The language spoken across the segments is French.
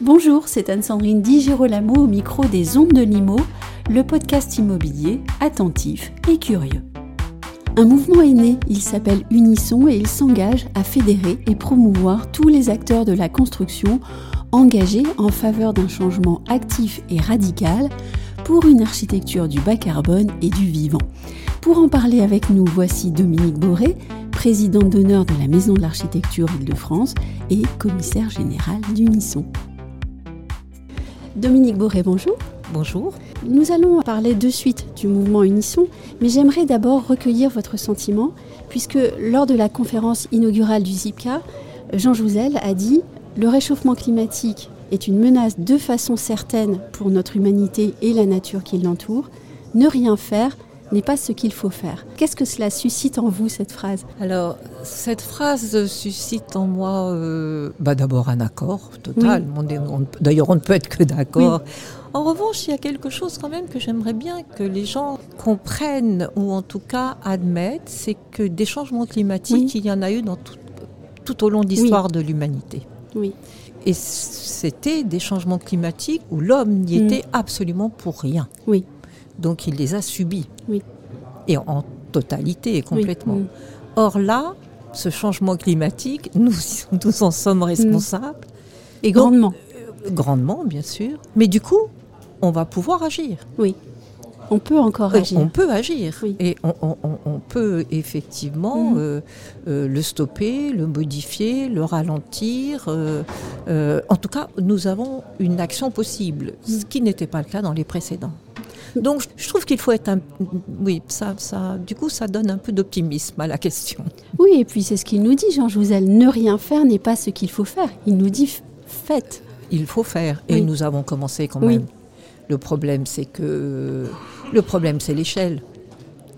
Bonjour, c'est Anne-Sandrine Di Girolamo au micro des Ondes de Limo, le podcast immobilier attentif et curieux. Un mouvement est né, il s'appelle Unisson et il s'engage à fédérer et promouvoir tous les acteurs de la construction engagés en faveur d'un changement actif et radical pour une architecture du bas carbone et du vivant. Pour en parler avec nous, voici Dominique Boré, présidente d'honneur de la Maison de l'Architecture Île-de-France et commissaire général d'Unisson. Dominique Boré, bonjour. Bonjour. Nous allons parler de suite du mouvement Unisson, mais j'aimerais d'abord recueillir votre sentiment, puisque lors de la conférence inaugurale du ZIPCA, Jean Jouzel a dit Le réchauffement climatique est une menace de façon certaine pour notre humanité et la nature qui l'entoure. Ne rien faire n'est pas ce qu'il faut faire. Qu'est-ce que cela suscite en vous, cette phrase? Alors, cette phrase suscite en moi euh, bah d'abord un accord total. D'ailleurs, on ne peut être que d'accord. En revanche, il y a quelque chose quand même que j'aimerais bien que les gens comprennent, ou en tout cas admettent, c'est que des changements climatiques, il y en a eu dans tout, tout au long de l'histoire de l'humanité. Oui. Et c'était des changements climatiques où l'homme n'y était absolument pour rien. Oui. Donc il les a subis. Oui. Et en totalité et complètement. Or là, ce changement climatique, nous, nous en sommes responsables. Et grandement. Euh, grandement, bien sûr. Mais du coup, on va pouvoir agir. Oui. On peut encore agir. On peut agir. Et on, peut effectivement euh, euh, le stopper, le modifier, le ralentir. en tout cas, nous avons une action possible, ce qui n'était pas le cas dans les précédents. Donc je trouve qu'il faut être un... Oui, ça, ça, du coup, ça donne un peu d'optimisme à la question. Oui, et puis c'est ce qu'il nous dit, Jean Jouzel. Ne rien faire n'est pas ce qu'il faut faire. Il nous dit faites. Il faut faire. Et nous avons commencé quand même. Le problème, c'est que... Le problème, c'est l'échelle.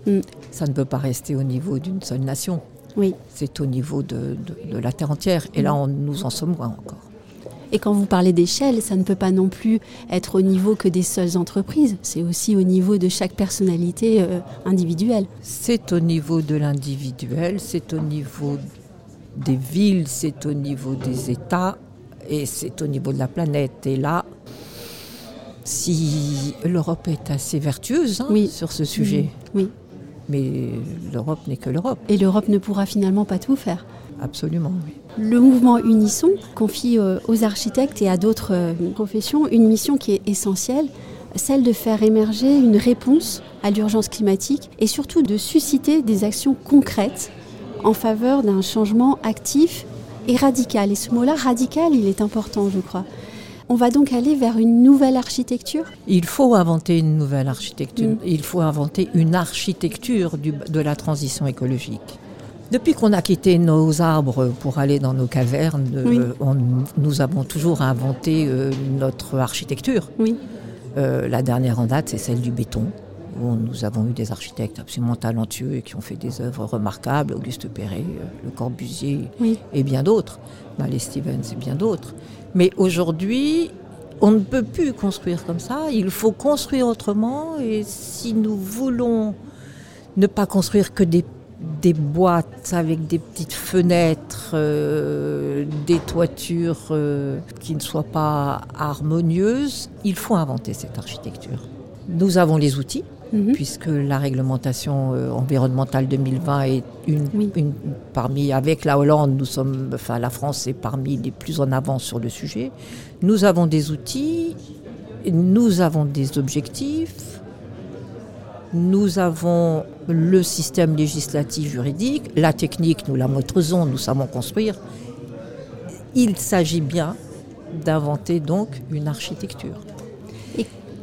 Mm. Ça ne peut pas rester au niveau d'une seule nation. Oui. C'est au niveau de, de, la terre entière. Et là, on, nous en sommes loin encore. Et quand vous parlez d'échelle, ça ne peut pas non plus être au niveau que des seules entreprises, c'est aussi au niveau de chaque personnalité euh, individuelle. C'est au niveau de l'individuel, c'est au niveau des villes, c'est au niveau des États et c'est au niveau de la planète. Et là, si l'Europe est assez vertueuse hein, sur ce sujet, oui. mais l'Europe n'est que l'Europe. Et l'Europe ne pourra finalement pas tout faire. Absolument, oui. Le mouvement Unisson confie euh, aux architectes et à d'autres euh, professions une mission qui est essentielle, celle de faire émerger une réponse à l'urgence climatique et surtout de susciter des actions concrètes en faveur d'un changement actif et radical. Et ce mot-là, radical, il est important, je crois. On va donc aller vers une nouvelle architecture? Il faut inventer une nouvelle architecture. Mm. Il faut inventer une architecture de la transition écologique. Depuis qu'on a quitté nos arbres pour aller dans nos cavernes, euh, nous avons toujours inventé euh, notre architecture. Oui. Euh, la dernière en date, c'est celle du béton, où nous avons eu des architectes absolument talentueux et qui ont fait des œuvres remarquables, Auguste Perret, Le Corbusier et bien d'autres, Malé Stevens et bien d'autres. Mais aujourd'hui, on ne peut plus construire comme ça, il faut construire autrement. Et si nous voulons ne pas construire que des boîtes avec des petites fenêtres, euh, des toitures euh, qui ne soient pas harmonieuses, il faut inventer cette architecture. Nous avons les outils, mhm. puisque la réglementation euh, environnementale 2020 est une, une, parmi, avec la Hollande, nous sommes, enfin la France est parmi les plus en avant sur le sujet. Nous avons des outils, nous avons des objectifs, nous avons le système législatif juridique, la technique, nous la maîtrisons, nous savons construire. Il s'agit bien d'inventer donc une architecture.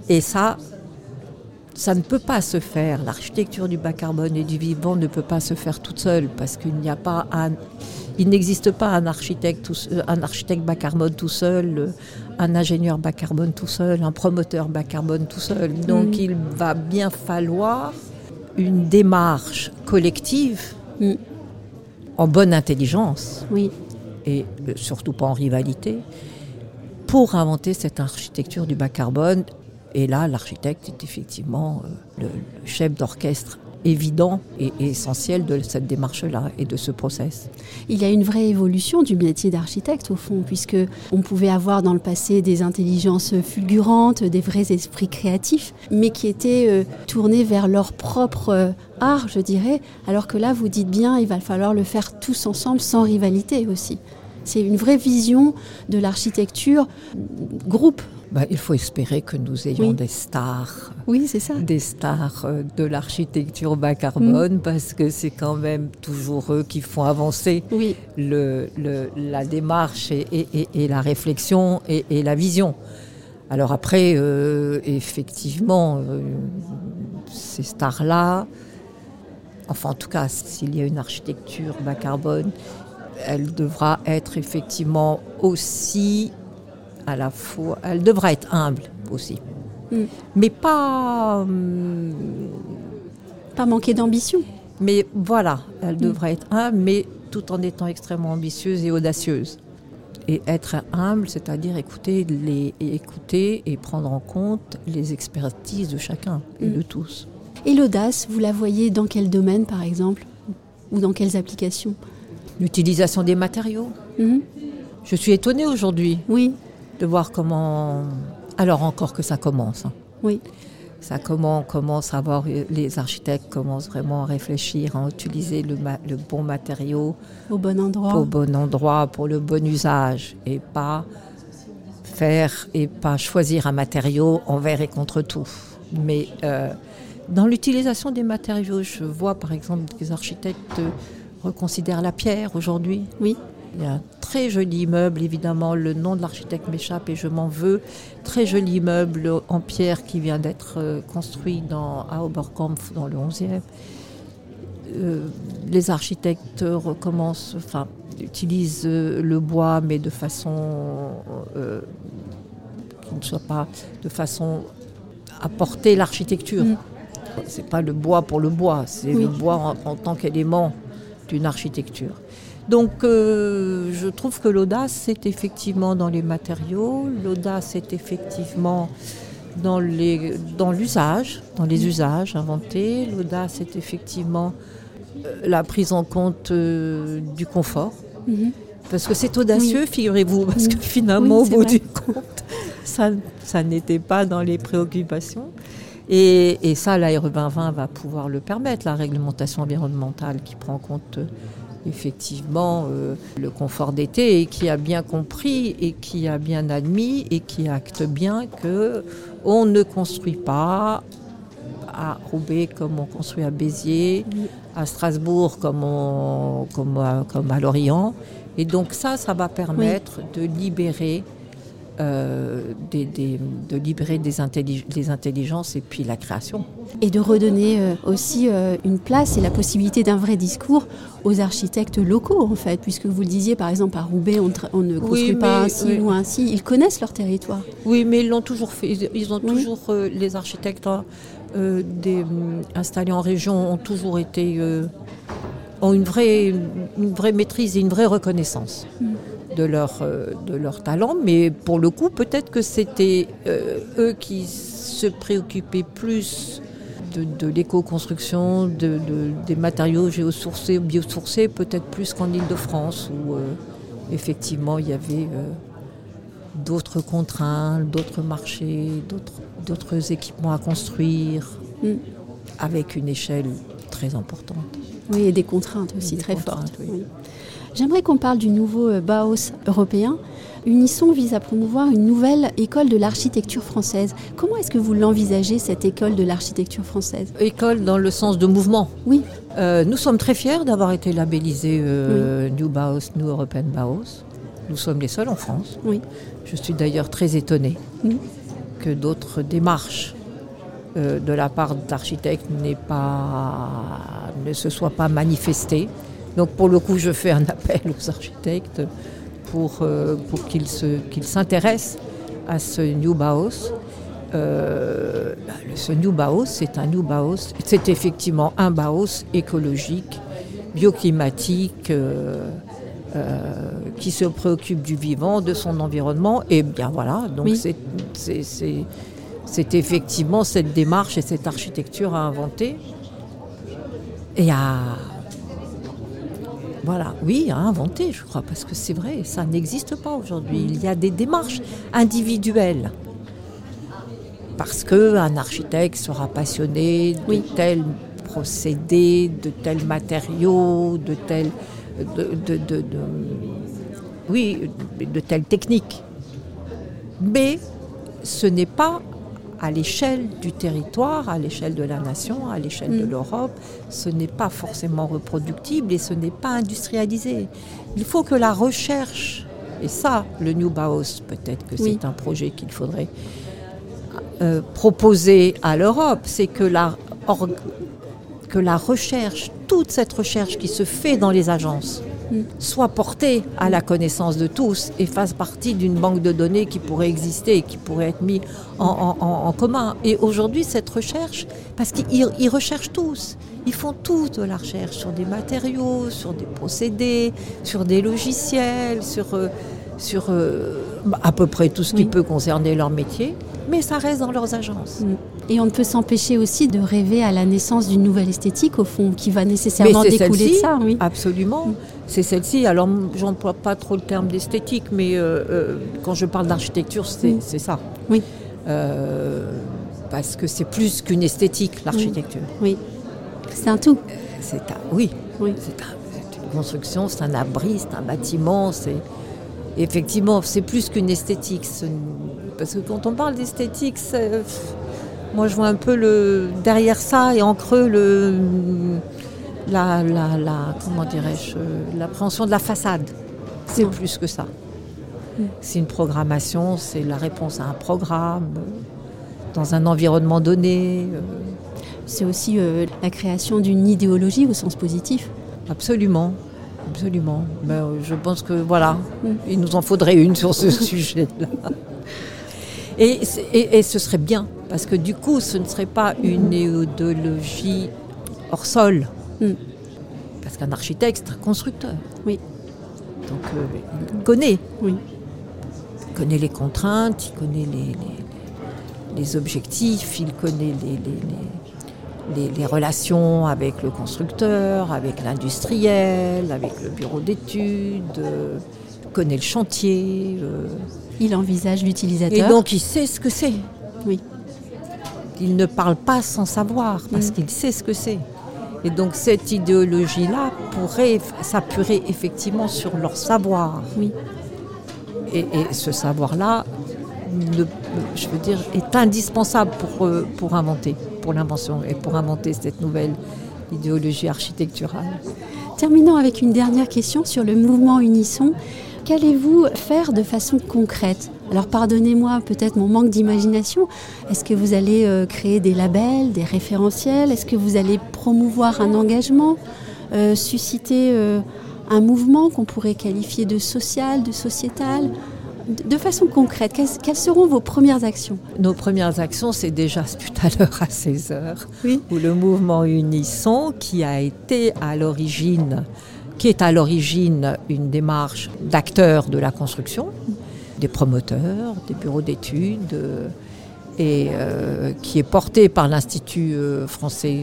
Et, ça, ça ne peut pas se faire. L'architecture du bas carbone et du vivant ne peut pas se faire toute seule parce qu'il n'y a pas un, il n'existe pas un architecte, un architecte bas carbone tout seul, un ingénieur bas carbone tout seul, un promoteur bas carbone tout seul. Donc mm. il va bien falloir une démarche collective mm. en bonne intelligence oui. et euh, surtout pas en rivalité pour inventer cette architecture du bas carbone. Et là, l'architecte est effectivement le chef d'orchestre évident et essentiel de cette démarche-là et de ce process. Il y a une vraie évolution du métier d'architecte au fond, puisque on pouvait avoir dans le passé des intelligences fulgurantes, des vrais esprits créatifs, mais qui étaient euh, tournés vers leur propre euh, art, je dirais, alors que là, vous dites bien, il va falloir le faire tous ensemble, sans rivalité aussi. C'est une vraie vision de l'architecture groupe bah, il faut espérer que nous ayons des stars. Oui, c'est ça. Des stars euh, de l'architecture bas carbone, mm. parce que c'est quand même toujours eux qui font avancer le, la démarche et, la réflexion et, la vision. Alors après, euh, effectivement, euh, ces stars-là, enfin en tout cas, s'il y a une architecture bas carbone, elle devra être effectivement aussi à la fois. Elle devra être humble aussi. Mm. Mais pas. Hum, pas manquer d'ambition. Mais voilà, elle mm. devrait être humble, mais tout en étant extrêmement ambitieuse et audacieuse. Et être humble, c'est-à-dire écouter, les, écouter et prendre en compte les expertises de chacun et mm. de tous. Et l'audace, vous la voyez dans quel domaine, par exemple Ou dans quelles applications? L'utilisation des matériaux? Je suis étonnée aujourd'hui. Oui de voir comment. Alors encore que ça commence. Hein. Oui. Ça commence, commence à voir, les architectes commencent vraiment à réfléchir, à utiliser le, le bon matériau au bon endroit, au bon endroit pour le bon usage et pas faire et pas choisir un matériau envers et contre tout. Mais euh, dans l'utilisation des matériaux, je vois par exemple que les architectes reconsidèrent la pierre aujourd'hui. Oui. Il y a un très joli immeuble, évidemment, le nom de l'architecte m'échappe et je m'en veux. Très joli immeuble en pierre qui vient d'être euh, construit dans, à Oberkampf, dans le 11e. Euh, les architectes recommencent, enfin, utilisent euh, le bois, mais de façon qui ne soit pas de façon à porter l'architecture. Mm. C'est pas le bois pour le bois, c'est le bois en tant qu'élément d'une architecture. Donc euh, je trouve que l'audace, c'est effectivement dans les matériaux, l'audace, c'est effectivement dans, l'usage, dans les usages inventés, l'audace, c'est effectivement euh, la prise en compte euh, du confort. Mhm. Parce que c'est audacieux, figurez-vous, parce que finalement, au bout du compte, ça, n'était pas dans les préoccupations. Et, et ça, l'AR 2020 va pouvoir le permettre, la réglementation environnementale qui prend en compte effectivement euh, le confort d'été et qui a bien compris et qui a bien admis et qui acte bien que on ne construit pas à Roubaix comme on construit à Béziers, à Strasbourg comme, comme, à, comme à Lorient. Et donc ça, ça va permettre de libérer euh, de libérer des, des, intelligences et puis la création. Et de redonner euh, aussi euh, une place et la possibilité d'un vrai discours aux architectes locaux, en fait, puisque vous le disiez, par exemple, à Roubaix, on, ne construit pas ainsi ou ainsi. Ils connaissent leur territoire. Oui, mais ils l'ont toujours fait. Ils ont toujours, les architectes hein, des, installés en région ont toujours été ont une vraie, une vraie maîtrise et une vraie reconnaissance. Mm de leur, euh, de leur talent, mais pour le coup, peut-être que c'était euh, eux qui se préoccupaient plus de, l'éco-construction, de, des matériaux géosourcés, biosourcés, peut-être plus qu'en Ile-de-France, où euh, effectivement il y avait d'autres contraintes, d'autres marchés, d'autres équipements à construire, mm. avec une échelle très importante. Oui, et des contraintes aussi très fortes. Oui. J'aimerais qu'on parle du nouveau euh, Baos européen. Unisson vise à promouvoir une nouvelle école de l'architecture française. Comment est-ce que vous l'envisagez, cette école de l'architecture française? École dans le sens de mouvement Oui. Euh, nous sommes très fiers d'avoir été labellisés euh, New Baos, New European Baos. Nous sommes les seuls en France. Oui. Je suis d'ailleurs très étonnée que d'autres démarches de la part d'architectes ne se soient pas manifestées. Donc pour le coup, je fais un appel aux architectes pour, euh, pour qu'ils s'intéressent à ce New Baos. Euh, ce New Baos, c'est un New Baos, c'est effectivement un Baos écologique, bioclimatique, euh, qui se préoccupe du vivant, de son environnement. Et bien voilà, donc c'est effectivement cette démarche et cette architecture à inventer et à voilà, oui, à inventer, je crois, parce que c'est vrai, ça n'existe pas aujourd'hui. Il y a des démarches individuelles. Parce qu'un architecte sera passionné de tel procédé, de tels matériaux, de tel. De, oui, de telle technique. Mais ce n'est pas à l'échelle du territoire, à l'échelle de la nation, à l'échelle de mm. l'Europe, ce n'est pas forcément reproductible et ce n'est pas industrialisé. Il faut que la recherche, et ça, le New Baos, peut-être que c'est un projet qu'il faudrait euh, proposer à l'Europe, c'est que la, que la recherche, toute cette recherche qui se fait dans les agences, soit porté à la connaissance de tous et fasse partie d'une banque de données qui pourrait exister et qui pourrait être mise en, commun. Et aujourd'hui, cette recherche, parce qu'ils recherchent tous, ils font toute la recherche sur des matériaux, sur des procédés, sur des logiciels, sur, euh, sur euh, à peu près tout ce qui peut concerner leur métier, mais ça reste dans leurs agences. Mm. Et on ne peut s'empêcher aussi de rêver à la naissance d'une nouvelle esthétique, au fond, qui va nécessairement découler de ça. Oui. Absolument. C'est celle-ci. Alors, j'emploie pas trop le terme d'esthétique, mais euh, euh, quand je parle d'architecture, c'est ça. Oui. Euh, parce que c'est plus qu'une esthétique, l'architecture. Oui. C'est un tout. C'est un, oui. oui. C'est une construction, c'est un abri, c'est un bâtiment, c'est effectivement, c'est plus qu'une esthétique. Parce que quand on parle d'esthétique, moi, je vois un peu le derrière ça et en creux le la, la, la comment dirais-je l'appréhension de la façade. C'est plus que ça. Mm. C'est une programmation, c'est la réponse à un programme dans un environnement donné. Euh. C'est aussi euh, la création d'une idéologie au sens positif. Absolument, absolument. Ben, euh, je pense que voilà, mm. il nous en faudrait une sur ce sujet-là. Et, et, ce serait bien, parce que du coup, ce ne serait pas une idéologie hors sol. Hmm. Parce qu'un architecte, c'est un constructeur. Oui. Donc, euh, il connaît. Oui. Il connaît les contraintes, il connaît les, les, objectifs, il connaît les, les, relations avec le constructeur, avec l'industriel, avec le bureau d'études, euh, il connaît le chantier. Euh, il envisage l'utilisateur. Et donc il sait ce que c'est. Oui. Il ne parle pas sans savoir parce mm. qu'il sait ce que c'est. Et donc cette idéologie-là pourrait s'appuyer effectivement sur leur savoir. Oui. Et, ce savoir-là, je veux dire, est indispensable pour, euh, pour inventer, pour l'invention et pour inventer cette nouvelle idéologie architecturale. Terminons avec une dernière question sur le mouvement Unisson. Qu'allez-vous faire de façon concrète Alors pardonnez-moi peut-être mon manque d'imagination. Est-ce que vous allez euh, créer des labels, des référentiels? Est-ce que vous allez promouvoir un engagement euh, Susciter euh, un mouvement qu'on pourrait qualifier de social, de sociétal? De façon concrète, quelles seront vos premières actions? Nos premières actions, c'est déjà tout à l'heure à 16h, où le mouvement Unisson, qui a été à l'origine qui est à l'origine une démarche d'acteurs de la construction, des promoteurs, des bureaux d'études, euh, et euh, qui est porté par l'Institut euh, français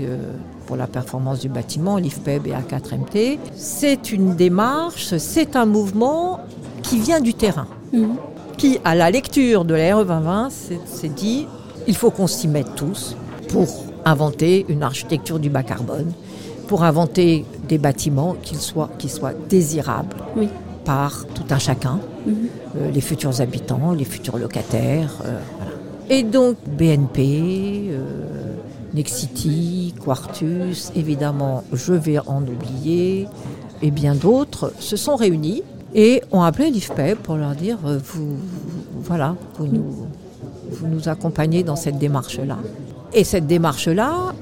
pour la performance du bâtiment, l'IFPEB et A4MT. C'est une démarche, c'est un mouvement qui vient du terrain, mhm. qui, à la lecture de la RE 2020, s'est dit il faut qu'on s'y mette tous pour inventer une architecture du bas carbone pour inventer des bâtiments qui soient, qui soient désirables par tout un chacun, mhm. euh, les futurs habitants, les futurs locataires. Euh, et donc BNP, euh, Nexity, Quartus, évidemment, je vais en oublier, et bien d'autres, se sont réunis et ont appelé l'IFPEB pour leur dire vous, voilà, vous nous, vous nous accompagnez dans cette démarche-là. Et cette démarche-là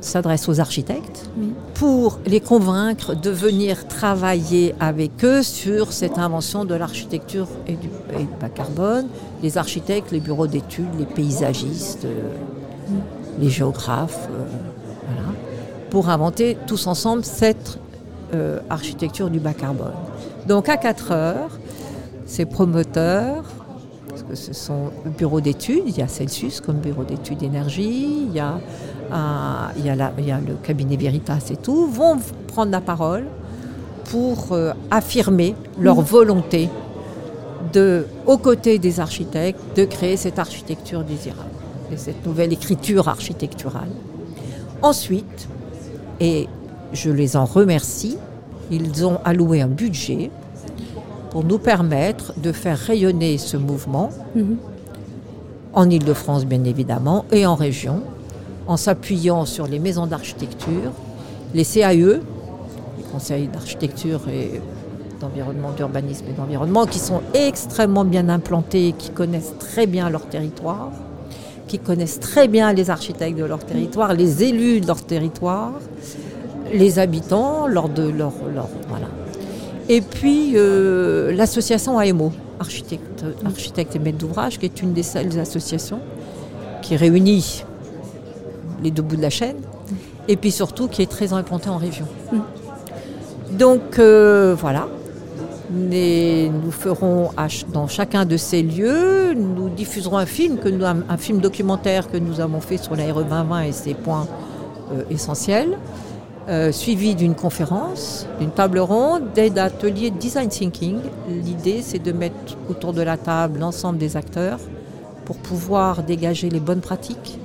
s'adresse aux architectes pour les convaincre de venir travailler avec eux sur cette invention de l'architecture et du, bas carbone. Les architectes, les bureaux d'études, les paysagistes, euh, les géographes, euh, pour inventer tous ensemble cette architecture du bas carbone. Donc à 4 heures, ces promoteurs, parce que ce sont le bureau d'études, il y a Celsius comme bureau d'études énergie, il y a, il, y a il y a le cabinet Veritas et tout, vont prendre la parole pour euh, affirmer leur volonté de, aux côtés des architectes, de créer cette architecture désirable et cette nouvelle écriture architecturale. Ensuite, et je les en remercie, ils ont alloué un budget pour nous permettre de faire rayonner ce mouvement mhm. en Ile-de-France bien évidemment et en région, en s'appuyant sur les maisons d'architecture, les CAE, les conseils d'architecture et d'environnement, d'urbanisme et d'environnement, qui sont extrêmement bien implantés, qui connaissent très bien leur territoire, qui connaissent très bien les architectes de leur territoire, les élus de leur territoire, les habitants lors de leur, voilà. Et puis euh, l'association AMO, architecte, architecte et maître d'ouvrage, qui est une des seules associations qui réunit les deux bouts de la chaîne, et puis surtout qui est très implantée en région. Donc euh, voilà, nous ferons dans chacun de ces lieux, nous diffuserons un film, que nous, un, film documentaire que nous avons fait sur la RE 2020 et ses points euh, essentiels. Euh, suivi d'une conférence, d'une table ronde, d'aide atelier design thinking. L'idée, c'est de mettre autour de la table l'ensemble des acteurs pour pouvoir dégager les bonnes pratiques,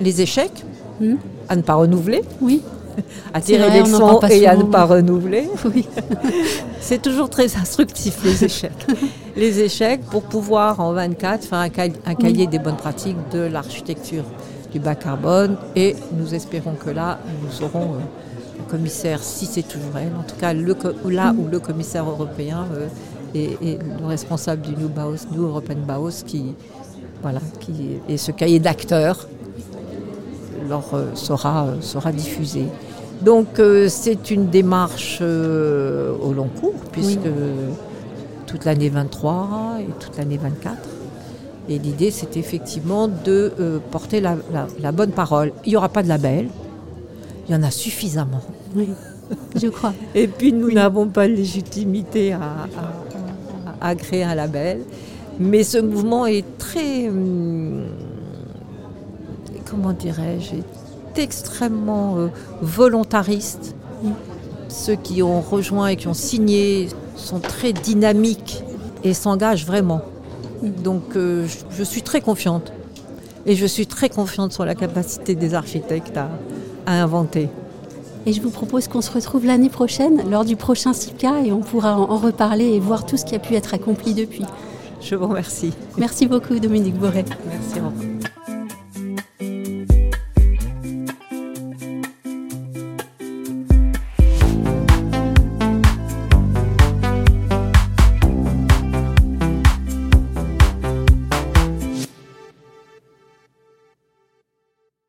les échecs, hmm. à ne pas renouveler. Oui. à tirer les leçons et à ne pas renouveler. Oui. c'est toujours très instructif, les échecs. les échecs pour pouvoir, en 24, faire un, cahier des bonnes pratiques de l'architecture du bas carbone. Et nous espérons que là, nous aurons euh, le commissaire, si c'est toujours elle, en tout cas là où le commissaire européen euh, est, le responsable du New, Baos, New European Baos, qui, voilà, qui, et ce cahier d'acteurs leur euh, sera, sera diffusé. Donc c'est une démarche au long cours, puisque toute l'année 23 et toute l'année 24. Et l'idée, c'est effectivement de euh, porter la, bonne parole. Il n'y aura pas de label, il y en a suffisamment. Oui, je crois. Et puis, nous n'avons pas de légitimité à, créer un label. Mais ce mouvement est très, hum, comment dirais-je, extrêmement euh, volontariste. Ceux qui ont rejoint et qui ont signé sont très dynamiques et s'engagent vraiment. Donc euh, je, suis très confiante. Et je suis très confiante sur la capacité des architectes à, inventer. Et je vous propose qu'on se retrouve l'année prochaine lors du prochain CIPCA et on pourra en, reparler et voir tout ce qui a pu être accompli depuis. Je vous remercie. Merci beaucoup Dominique Boré. Merci.